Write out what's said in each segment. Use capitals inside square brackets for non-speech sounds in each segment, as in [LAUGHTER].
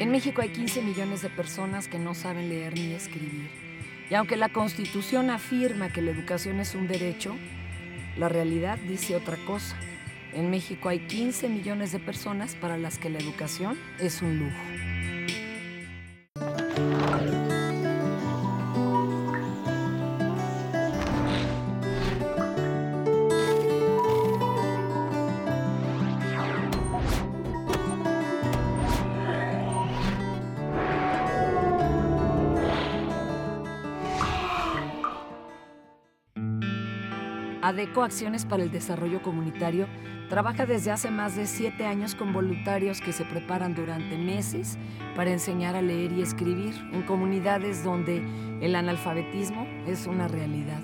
En México hay 15 millones de personas que no saben leer ni escribir. Y aunque la Constitución afirma que la educación es un derecho, la realidad dice otra cosa. En México hay 15 millones de personas para las que la educación es un lujo. Acciones para el Desarrollo Comunitario trabaja desde hace más de siete años con voluntarios que se preparan durante meses para enseñar a leer y escribir en comunidades donde el analfabetismo es una realidad.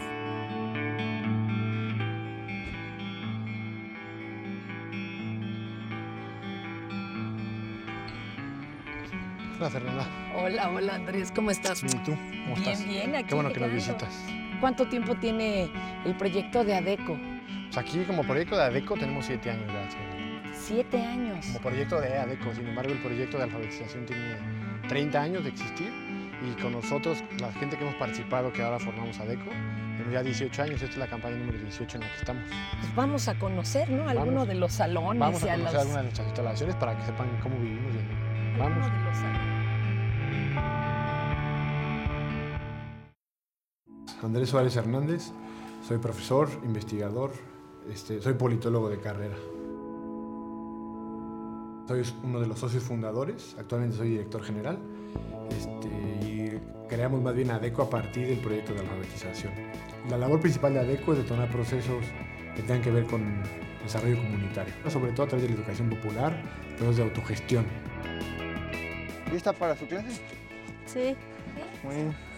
Hola, Fernanda. Hola, hola Andrés, ¿cómo estás? Bien, ¿y tú? ¿Cómo bien, estás? bien, aquí Qué bueno que nos visitas. ¿Cuánto tiempo tiene el proyecto de ADECO? Pues aquí como proyecto de ADECO tenemos siete años ya. Siete años. Como proyecto de ADECO, sin embargo el proyecto de alfabetización tiene 30 años de existir y con nosotros, la gente que hemos participado, que ahora formamos ADECO, tenemos ya 18 años, esta es la campaña número 18 en la que estamos. Pues vamos a conocer, ¿no? Alguno Vamos. de los salones Vamos y a conocer los- algunas de nuestras instalaciones para que sepan cómo vivimos. y- Vamos. de los salones. Andrés Suárez Hernández, soy profesor, investigador, este, soy politólogo de carrera. Soy uno de los socios fundadores, actualmente soy director general este, y creamos más bien ADECO a partir del proyecto de alfabetización. La labor principal de ADECO es detonar procesos que tengan que ver con desarrollo comunitario, sobre todo a través de la educación popular, procesos de autogestión. ¿Lista para su clase? Sí. Muy bien.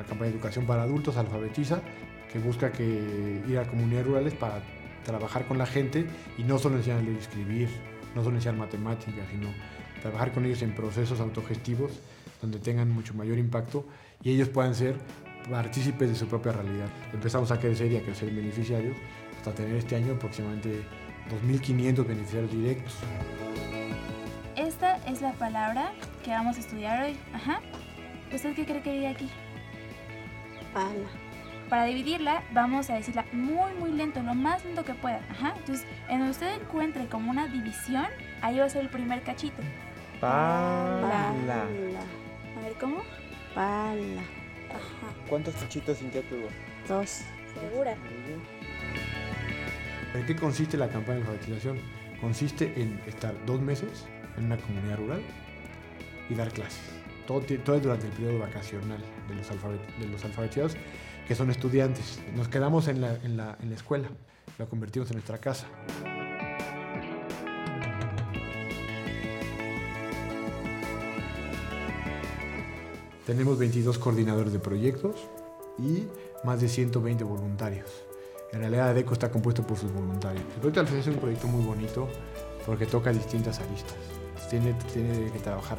La campaña de educación para adultos alfabetiza, que busca que ir a comunidades rurales para trabajar con la gente y no solo enseñar a leer y escribir, no solo enseñar matemáticas, sino trabajar con ellos en procesos autogestivos donde tengan mucho mayor impacto y ellos puedan ser partícipes de su propia realidad. Empezamos a crecer y a crecer en beneficiarios hasta tener este año aproximadamente 2.500 beneficiarios directos. Esta es la palabra que vamos a estudiar hoy. Ajá. ¿Usted qué cree que diga aquí? Pala. Para dividirla, vamos a decirla muy, muy lento, lo más lento que pueda. Ajá. Entonces, en donde usted encuentre como una división, ahí va a ser el primer cachito. Pala. A ver, ¿cómo? Pala. Ajá. ¿Cuántos cachitos Cintia tuvo? Dos. ¿Segura? ¿En qué consiste la campaña de alfabetización? Consiste en estar dos meses en una comunidad rural y dar clases. Todo, es durante el periodo vacacional de los, alfabet- alfabetizados, que son estudiantes. Nos quedamos en la, escuela, la convertimos en nuestra casa. Tenemos 22 coordinadores de proyectos y más de 120 voluntarios. En realidad ADECO está compuesto por sus voluntarios. El proyecto de es un proyecto muy bonito porque toca distintas aristas. Tiene que trabajar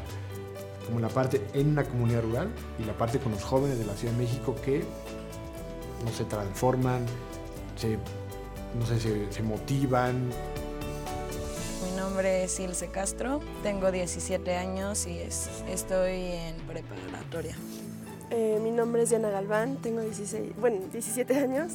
como la parte en una comunidad rural y la parte con los jóvenes de la Ciudad de México que no se transforman, se, no sé, se, se motivan, Mi nombre es Ilse Castro, tengo 17 años y es- estoy en preparatoria. Eh, mi nombre es Diana Galván, tengo 16, bueno, 17 años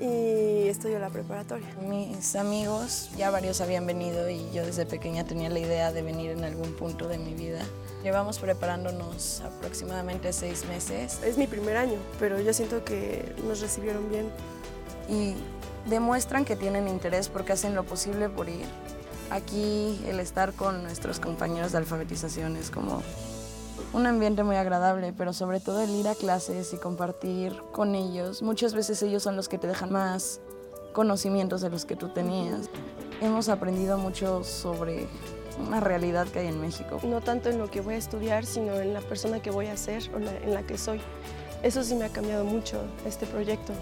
y estudio la preparatoria. Mis amigos, ya varios habían venido y yo desde pequeña tenía la idea de venir en algún punto de mi vida. Llevamos preparándonos aproximadamente seis meses Es mi primer año, pero yo siento que nos recibieron bien. y demuestran que tienen interés porque hacen lo posible por ir. Aquí el estar con nuestros compañeros de alfabetización es como un ambiente muy agradable, pero sobre todo el ir a clases y compartir con ellos. Muchas veces ellos son los que te dejan más conocimientos de los que tú tenías. Hemos aprendido mucho sobre una realidad que hay en México. No tanto en lo que voy a estudiar, sino en la persona que voy a ser o la- en la que soy. Eso sí me ha cambiado mucho este proyecto.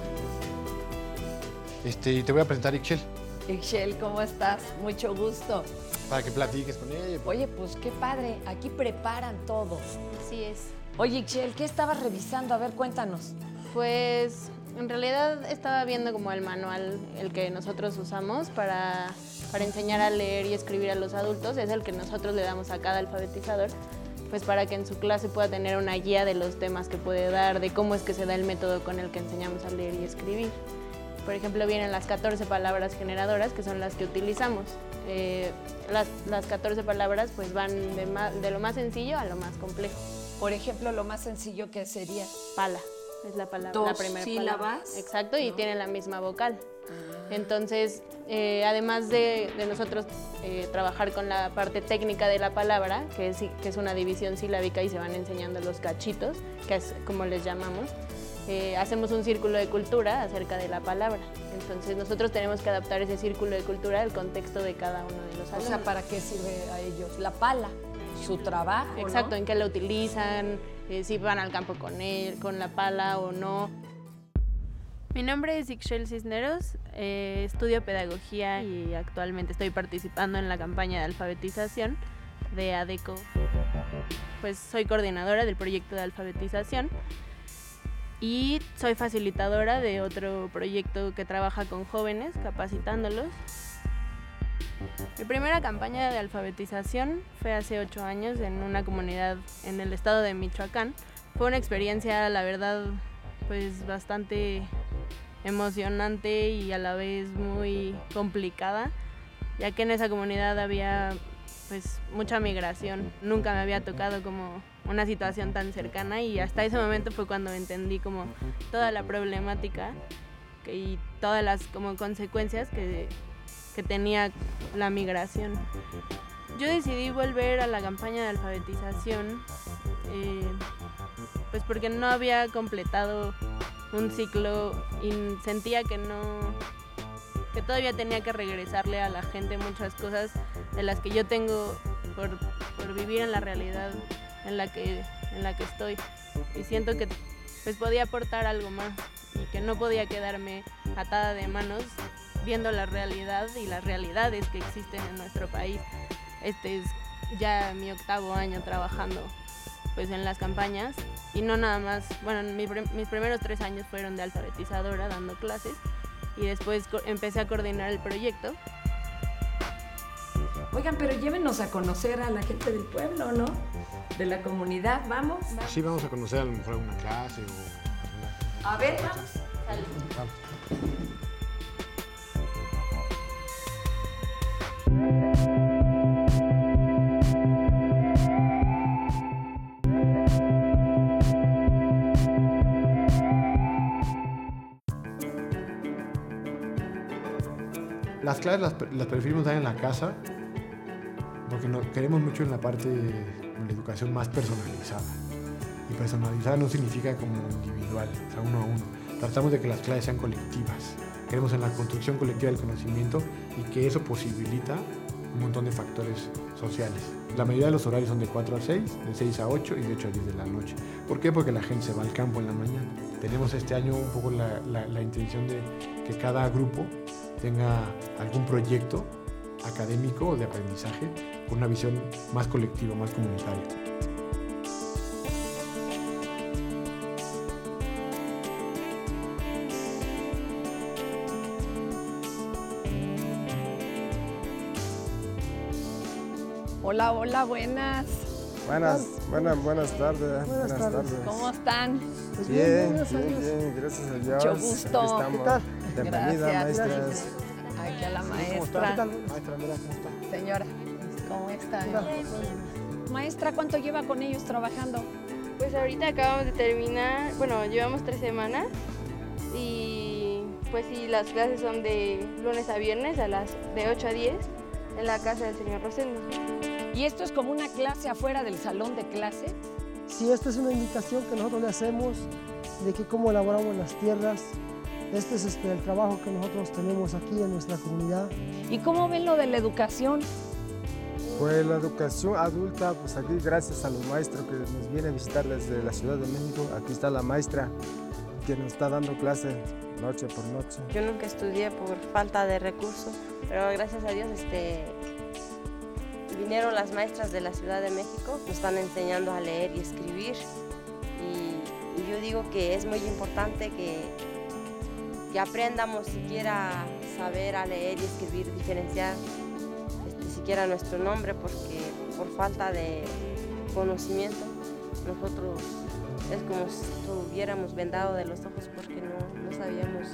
Este, y te voy a presentar a Ixchel Ixchel, ¿cómo estás? Mucho gusto. para que platiques con ella. Oye, pues qué padre, aquí preparan todo. Así es. Oye, Ixchel, ¿qué estabas revisando? A ver, cuéntanos. Pues en realidad estaba viendo como el manual, el que nosotros usamos para para enseñar a leer y escribir a los adultos, es el que nosotros le damos a cada alfabetizador, pues para que en su clase pueda tener una guía de los temas que puede dar, de cómo es que se da el método con el que enseñamos a leer y escribir. Por ejemplo, vienen las 14 palabras generadoras, que son las que utilizamos. Eh, las, las 14 palabras pues van de, lo más sencillo a lo más complejo. Por ejemplo, lo más sencillo que sería Pala es la palabra, Dos la primera sílabas, palabra. Exacto, y tiene la misma vocal. Entonces, eh, además de, de nosotros eh, trabajar con la parte técnica de la palabra, que es, que es una división silábica y se van enseñando los cachitos, que es como les llamamos, eh, hacemos un círculo de cultura acerca de la palabra. Entonces, nosotros tenemos que adaptar ese círculo de cultura al contexto de cada uno de los O alumnos. sea, ¿para qué sirve a ellos? La pala, su trabajo. ¿no? Exacto, en qué la utilizan, eh, si van al campo con él, con la pala o no. Mi nombre es Ixchel Cisneros, eh, estudio pedagogía y actualmente estoy participando en la campaña de alfabetización de ADECO. Pues soy coordinadora del proyecto de alfabetización y soy facilitadora de otro proyecto que trabaja con jóvenes, capacitándolos mi primera campaña de alfabetización fue hace ocho años en una comunidad en el estado de Michoacán. Fue una experiencia, la verdad, pues bastante emocionante y a la vez muy complicada, ya que en esa comunidad había pues mucha migración. Nunca me había tocado como una situación tan cercana y hasta ese momento fue cuando entendí como toda la problemática y todas las como consecuencias que, que tenía la migración. Yo decidí volver a la campaña de alfabetización eh, pues porque no había completado un ciclo y sentía que no que todavía tenía que regresarle a la gente muchas cosas de las que yo tengo por, por vivir en la realidad en la que en la que estoy y siento que pues podía aportar algo más y que no podía quedarme atada de manos viendo la realidad y las realidades que existen en nuestro país. Este es ya mi octavo año trabajando pues en las campañas y no nada más, bueno, mi mis primeros tres años fueron de alfabetizadora dando clases y después empecé a coordinar el proyecto. Oigan, pero llévenos a conocer a la gente del pueblo, ¿no? De la comunidad, vamos. Sí, vamos a conocer a lo mejor alguna clase o. A ver, vamos. Vamos. Clases las, las preferimos dar en la casa porque no, queremos mucho en la parte de la educación más personalizada. Y personalizada no significa como individual, o sea, uno a uno. Tratamos de que las clases sean colectivas. Queremos en la construcción colectiva del conocimiento y que eso posibilita un montón de factores sociales. La mayoría de los horarios son de 4 a 6, de 6 a 8 y de 8 a 10 de la noche. ¿Por qué? Porque la gente se va al campo en la mañana. Tenemos este año un poco la intención de que cada grupo tenga algún proyecto académico o de aprendizaje con una visión más colectiva, más comunitaria. Hola, hola, buenas. Buenas, buenas, buenas tardes. Buenas, tardes. ¿Cómo están? Bien, bien, bien, gracias a Dios. Mucho gusto. Aquí estamos. ¿Qué tal? Bienvenida, Gracias. maestras. Aquí a la maestra. Maestra Andrea, ¿cómo está? Señora, ¿cómo está? Maestra, ¿cuánto lleva con ellos trabajando? Pues ahorita acabamos de terminar, bueno, llevamos tres semanas y pues sí, las clases son de lunes a viernes a las de 8 a 10 en la casa del señor Rosendo. ¿Y esto es como una clase afuera del salón de clase? Sí, esta es una invitación que nosotros le hacemos de que cómo elaboramos las tierras. Este es este, el trabajo que nosotros tenemos aquí en nuestra comunidad. ¿Y cómo ven lo de la educación? Pues la educación adulta, pues aquí gracias a los maestros que nos vienen a visitar desde la Ciudad de México. Aquí está la maestra que nos está dando clase noche por noche. Yo nunca estudié por falta de recursos, pero gracias a Dios este, vinieron las maestras de la Ciudad de México, nos están enseñando a leer y escribir. Y, yo digo que es muy importante que, que aprendamos siquiera saber a leer y escribir, diferenciar siquiera nuestro nombre porque por falta de conocimiento nosotros es como si estuviéramos vendado de los ojos porque no, no sabíamos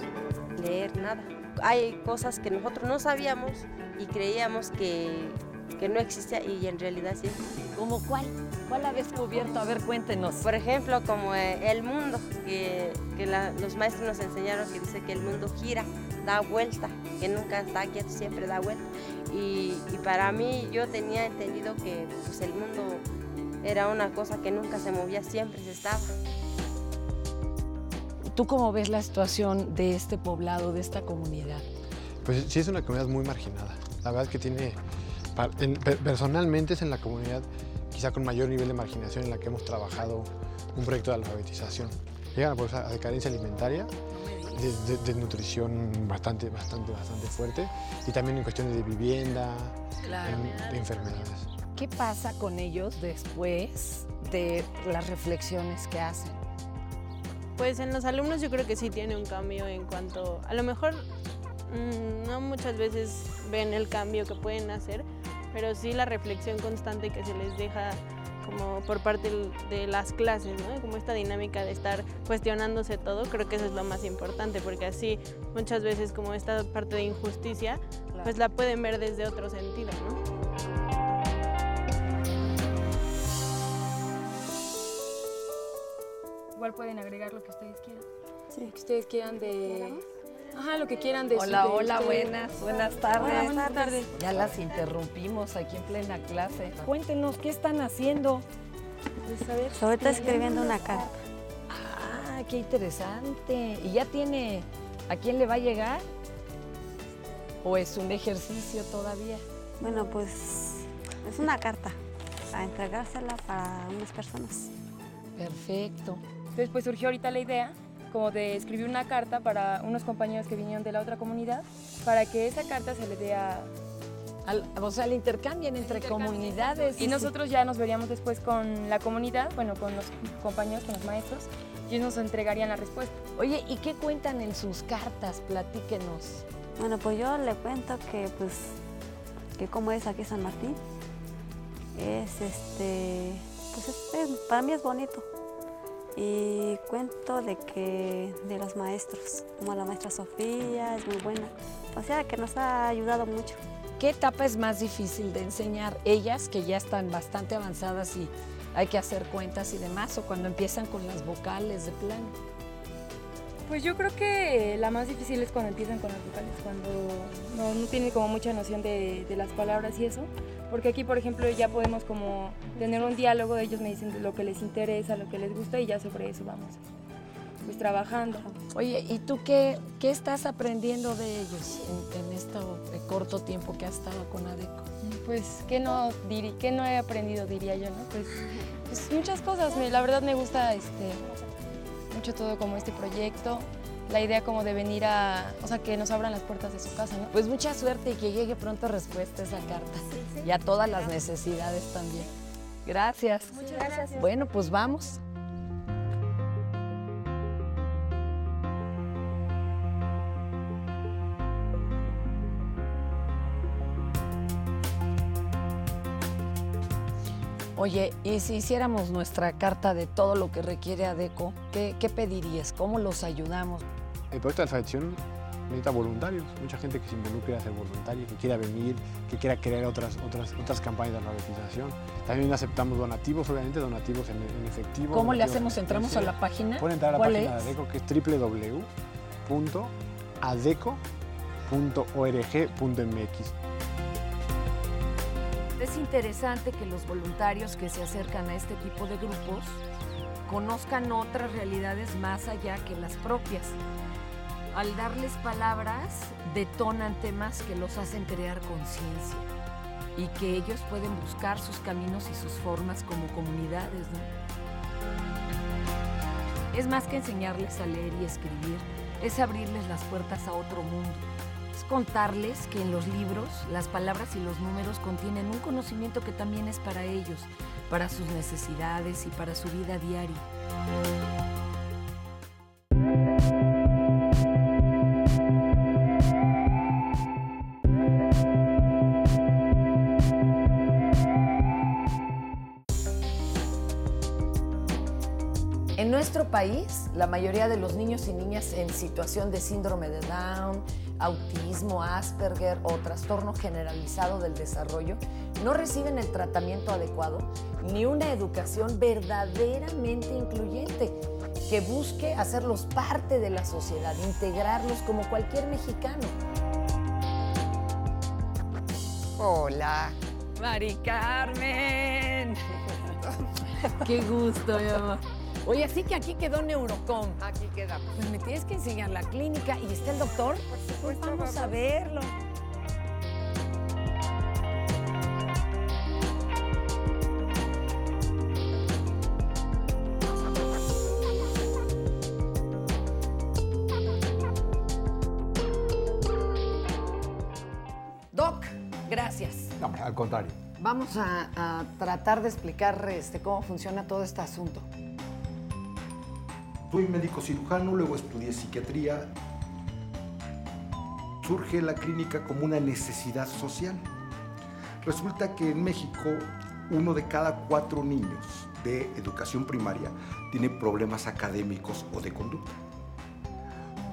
leer nada. Hay cosas que nosotros no sabíamos y creíamos que, que no existía y en realidad sí. ¿Cómo cuál? ¿Cuál ha descubierto? A ver, cuéntenos. Por ejemplo, como eh, el mundo, que, que la- los maestros nos enseñaron que dice que el mundo gira, da vuelta, que nunca está quieto, siempre da vuelta. Y, y para mí yo tenía entendido que pues, el mundo era una cosa que nunca se movía, siempre se estaba. ¿Tú cómo ves la situación de este poblado, de esta comunidad? Pues sí es una comunidad muy marginada. La verdad es que tiene, personalmente es en la comunidad quizá con mayor nivel de marginación en la que hemos trabajado un proyecto de alfabetización. Llegan a, pues, a decadencia alimentaria, de, de- de nutrición bastante, bastante, bastante fuerte y también en cuestiones de vivienda, Claro. en- de enfermedades. ¿Qué pasa con ellos después de las reflexiones que hacen? Pues en los alumnos yo creo que sí tiene un cambio en cuanto, a lo mejor mm, no muchas veces ven el cambio que pueden hacer, pero sí la reflexión constante que se les deja como por parte de las clases, ¿no? Como esta dinámica de estar cuestionándose todo, creo que eso es lo más importante, porque así muchas veces como esta parte de injusticia, pues la pueden ver desde otro sentido, ¿no? Igual pueden agregar lo que ustedes quieran. Sí. Lo que ustedes quieran de... Ajá, lo que quieran de su- Hola, hola, buenas, buenas tardes. Hola, buenas tardes. Ya las interrumpimos aquí en plena clase. Cuéntenos, ¿qué están haciendo? Pues ahorita escribiendo una carta. Ah, qué interesante. ¿Y ya tiene a quién le va a llegar? ¿O es un ejercicio todavía? Bueno, pues es una carta a entregársela para unas personas. Perfecto. Entonces pues surgió ahorita la idea como de escribir una carta para unos compañeros que vinieron de la otra comunidad para que esa carta se le dé a... Al- o sea, le intercambian entre comunidades. Y nosotros ya nos veríamos después con la comunidad, bueno, con los compañeros, con los maestros, y ellos nos entregarían la respuesta. Oye, ¿y qué cuentan en sus cartas? Platíquenos. Bueno, pues yo le cuento que pues que como es aquí San Martín, es este, pues es- es- para mí es bonito. Y cuento de que de los maestros, como la maestra Sofía, es muy buena. O sea que nos ha ayudado mucho. ¿Qué etapa es más difícil de enseñar? Ellas que ya están bastante avanzadas y hay que hacer cuentas y demás, o cuando empiezan con las vocales de plano. Pues yo creo que la más difícil es cuando empiezan con las vocales, cuando no, no tienen como mucha noción de, de las palabras y eso. Porque aquí, por ejemplo, ya podemos como tener un diálogo, ellos me dicen lo que les interesa, lo que les gusta y ya sobre eso vamos pues trabajando. Oye, ¿y tú qué, qué estás aprendiendo de ellos en, en este corto tiempo que has estado con ADECO? Pues, ¿qué no, diri- qué no he aprendido, diría yo, no? Pues, pues muchas cosas. Me- la verdad me gusta este, mucho todo como este proyecto. La idea como de venir a, o sea, que nos abran las puertas de su casa, ¿no? Pues mucha suerte y que llegue pronto respuesta a esa carta. Y a todas las necesidades también. Gracias. Muchas gracias. Bueno, pues vamos. Oye, y si hiciéramos nuestra carta de todo lo que requiere ADECO, ¿qué, qué pedirías? ¿Cómo los ayudamos? El proyecto de alfabetización necesita voluntarios, mucha gente que se involucre a ser voluntaria, que quiera venir, que quiera crear otras, otras, otras campañas de alfabetización. También aceptamos donativos, obviamente, donativos en, en efectivo. ¿Cómo le hacemos? en ¿Entramos a la página? Pueden entrar a la ¿Cuál página es? de ADECO, que es www.adeco.org.mx. Es interesante que los voluntarios que se acercan a este tipo de grupos conozcan otras realidades más allá que las propias. Al darles palabras, detonan temas que los hacen crear conciencia y que ellos pueden buscar sus caminos y sus formas como comunidades. Es más que enseñarles a leer y escribir, es abrirles las puertas a otro mundo. Es contarles que en los libros las palabras y los números contienen un conocimiento que también es para ellos, para sus necesidades y para su vida diaria. Nuestro país, la mayoría de los niños y niñas en situación de síndrome de Down, autismo, Asperger o trastorno generalizado del desarrollo no reciben el tratamiento adecuado ni una educación verdaderamente incluyente que busque hacerlos parte de la sociedad, integrarlos como cualquier mexicano. Hola, Mari Carmen. [LAUGHS] Qué gusto, mi amor. Oye, así que aquí quedó Neurocom. Aquí quedamos. Pues me tienes que enseñar la clínica. ¿Y está el doctor? Por supuesto. Pues vamos a verlo. Doc, gracias. No, al contrario. Vamos a, a tratar de explicar este, cómo funciona todo este asunto. Soy médico cirujano, luego estudié psiquiatría. Surge la clínica como una necesidad social. Resulta que en México uno de cada cuatro niños de educación primaria tiene problemas académicos o de conducta.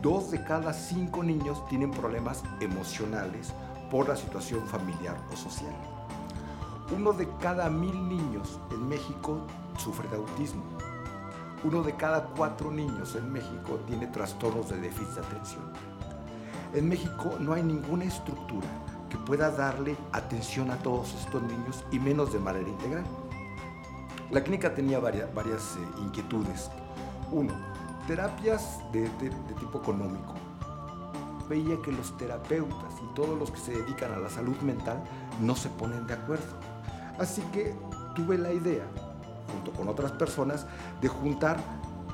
Dos de cada cinco niños tienen problemas emocionales por la situación familiar o social. Uno de cada mil niños en México sufre de autismo. Uno de cada cuatro niños en México tiene trastornos de déficit de atención. En México no hay ninguna estructura que pueda darle atención a todos estos niños y menos de manera integral. La clínica tenía varias, varias eh, inquietudes. Uno, terapias de, de, de tipo económico. Veía que los terapeutas y todos los que se dedican a la salud mental no se ponen de acuerdo. Así que tuve la idea, junto con otras personas, de juntar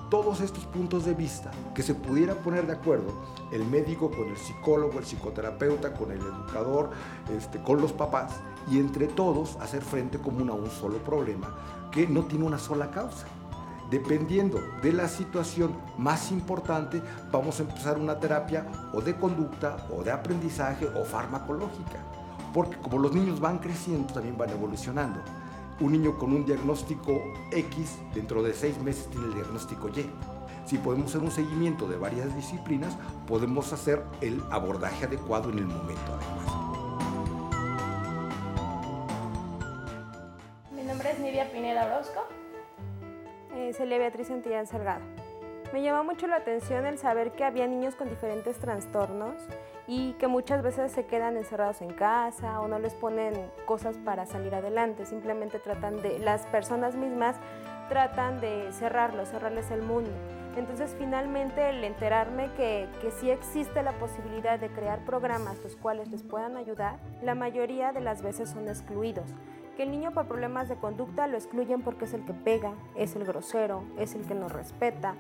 todos estos puntos de vista, que se pudiera poner de acuerdo el médico con el psicólogo, el psicoterapeuta, con el educador, este, con los papás, y entre todos hacer frente común a un solo problema que no tiene una sola causa. Dependiendo de la situación más importante, vamos a empezar una terapia o de conducta, o de aprendizaje, o farmacológica. Porque como los niños van creciendo, también van evolucionando. Un niño con un diagnóstico X, dentro de seis meses tiene el diagnóstico Y. Si podemos hacer un seguimiento de varias disciplinas, podemos hacer el abordaje adecuado en el momento adecuado. Mi nombre es Nidia Pineda Orozco. Eh, Celia Beatriz Santillán Salgado. Me llamó mucho la atención el saber que había niños con diferentes trastornos y que muchas veces se quedan encerrados en casa o no les ponen cosas para salir adelante, simplemente tratan de, las personas mismas tratan de cerrarlos, cerrarles el mundo. Entonces finalmente el enterarme que, que sí existe la posibilidad de crear programas los cuales les puedan ayudar, la mayoría de las veces son excluidos. Que el niño por problemas de conducta lo excluyen porque es el que pega, es el grosero, es el que no respeta.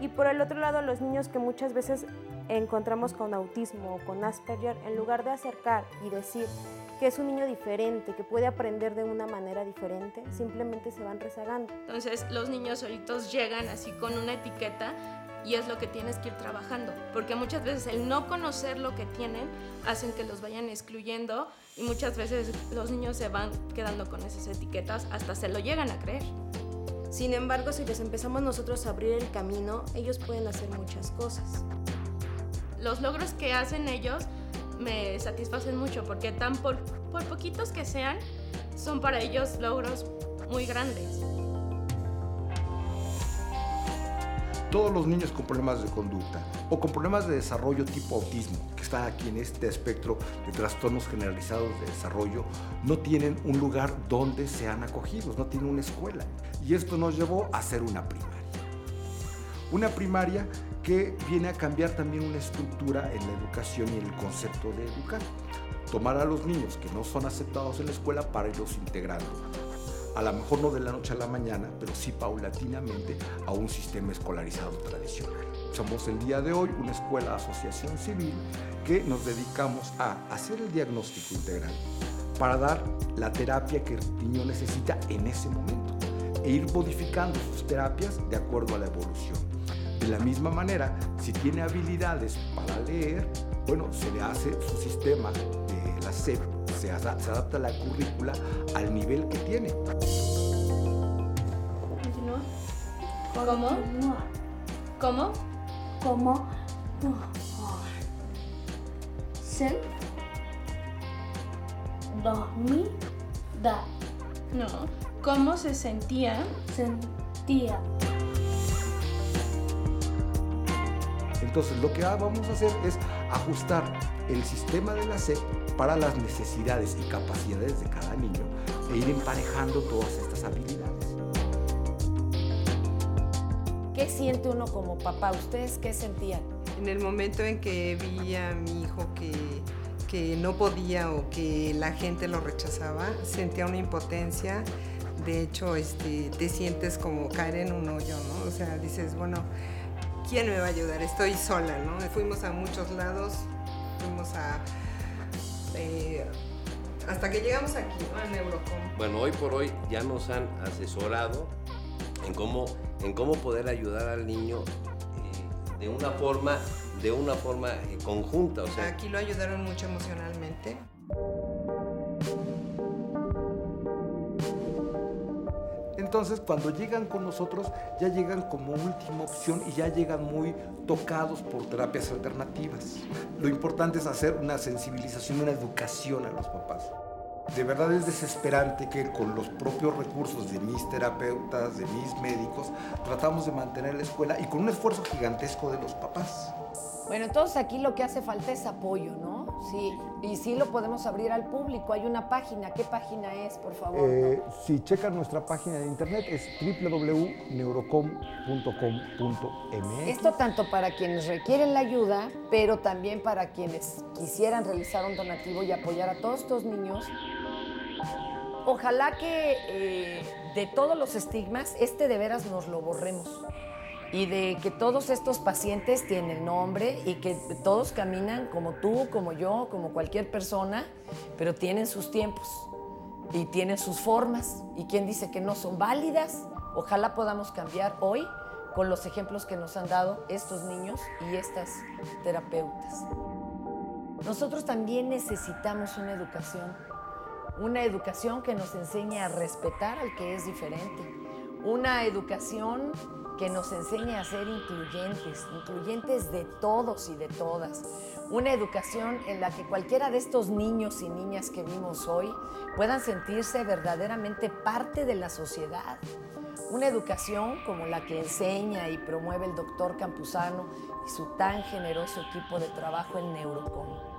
Y por el otro lado, los niños que muchas veces encontramos con autismo o con Asperger, en lugar de acercar y decir que es un niño diferente, que puede aprender de una manera diferente, simplemente se van rezagando. Entonces los niños solitos llegan así con una etiqueta y es lo que tienes que ir trabajando, porque muchas veces el no conocer lo que tienen hacen que los vayan excluyendo y muchas veces los niños se van quedando con esas etiquetas hasta se lo llegan a creer. Sin embargo, si les empezamos nosotros a abrir el camino, ellos pueden hacer muchas cosas. Los logros que hacen ellos me satisfacen mucho porque tan por, por poquitos que sean, son para ellos logros muy grandes. Todos los niños con problemas de conducta o con problemas de desarrollo tipo autismo, que están aquí en este espectro de trastornos generalizados de desarrollo, no tienen un lugar donde sean acogidos, no tienen una escuela. Y esto nos llevó a hacer una primaria. Una primaria que viene a cambiar también una estructura en la educación y en el concepto de educar. Tomar a los niños que no son aceptados en la escuela para irlos integrando. A lo mejor no de la noche a la mañana, pero sí paulatinamente a un sistema escolarizado tradicional. Somos el día de hoy una escuela asociación civil que nos dedicamos a hacer el diagnóstico integral para dar la terapia que el niño necesita en ese momento e ir modificando sus terapias de acuerdo a la evolución. De la misma manera, si tiene habilidades para leer, bueno, se le hace su sistema de la SEP, se, adapta la currícula al nivel que tiene. ¿Cómo? ¿Cómo? Como se dormida. No. ¿Cómo se sentía? Sentía. Entonces lo que vamos a hacer es ajustar el sistema de la SEP para las necesidades y capacidades de cada niño e ir emparejando todas estas habilidades. Siente uno como papá? ¿Ustedes qué sentían? En el momento en que vi a mi hijo que, que no podía o que la gente lo rechazaba, sentía una impotencia. De hecho, este, te sientes como caer en un hoyo, ¿no? O sea, dices, bueno, ¿quién me va a ayudar? Estoy sola, ¿no? Fuimos a muchos lados, fuimos a... Eh, hasta que llegamos aquí, ¿no? A Neurocom. Bueno, hoy por hoy ya nos han asesorado en cómo, en cómo poder ayudar al niño eh, de una forma, de una forma eh, conjunta. O sea, Aquí lo ayudaron mucho emocionalmente. Entonces, cuando llegan con nosotros, ya llegan como última opción y ya llegan muy tocados por terapias alternativas. Lo importante es hacer una sensibilización, una educación a los papás. De verdad es desesperante que con los propios recursos de mis terapeutas, de mis médicos, tratamos de mantener la escuela y con un esfuerzo gigantesco de los papás. Bueno, entonces aquí lo que hace falta es apoyo, ¿no? Sí, y sí lo podemos abrir al público. Hay una página. ¿Qué página es, por favor? Eh, si checan nuestra página de internet es www.neurocom.com.mx. Esto tanto para quienes requieren la ayuda, pero también para quienes quisieran realizar un donativo y apoyar a todos estos niños. Ojalá que eh, de todos los estigmas, este de veras nos lo borremos. Y de que todos estos pacientes tienen nombre y que todos caminan como tú, como yo, como cualquier persona, pero tienen sus tiempos y tienen sus formas. ¿Y quién dice que no son válidas? Ojalá podamos cambiar hoy con los ejemplos que nos han dado estos niños y estas terapeutas. Nosotros también necesitamos una educación, una educación que nos enseñe a respetar al que es diferente, una educación que nos enseñe a ser incluyentes, incluyentes de todos y de todas. Una educación en la que cualquiera de estos niños y niñas que vimos hoy puedan sentirse verdaderamente parte de la sociedad. Una educación como la que enseña y promueve el doctor Campuzano y su tan generoso equipo de trabajo en Neurocom.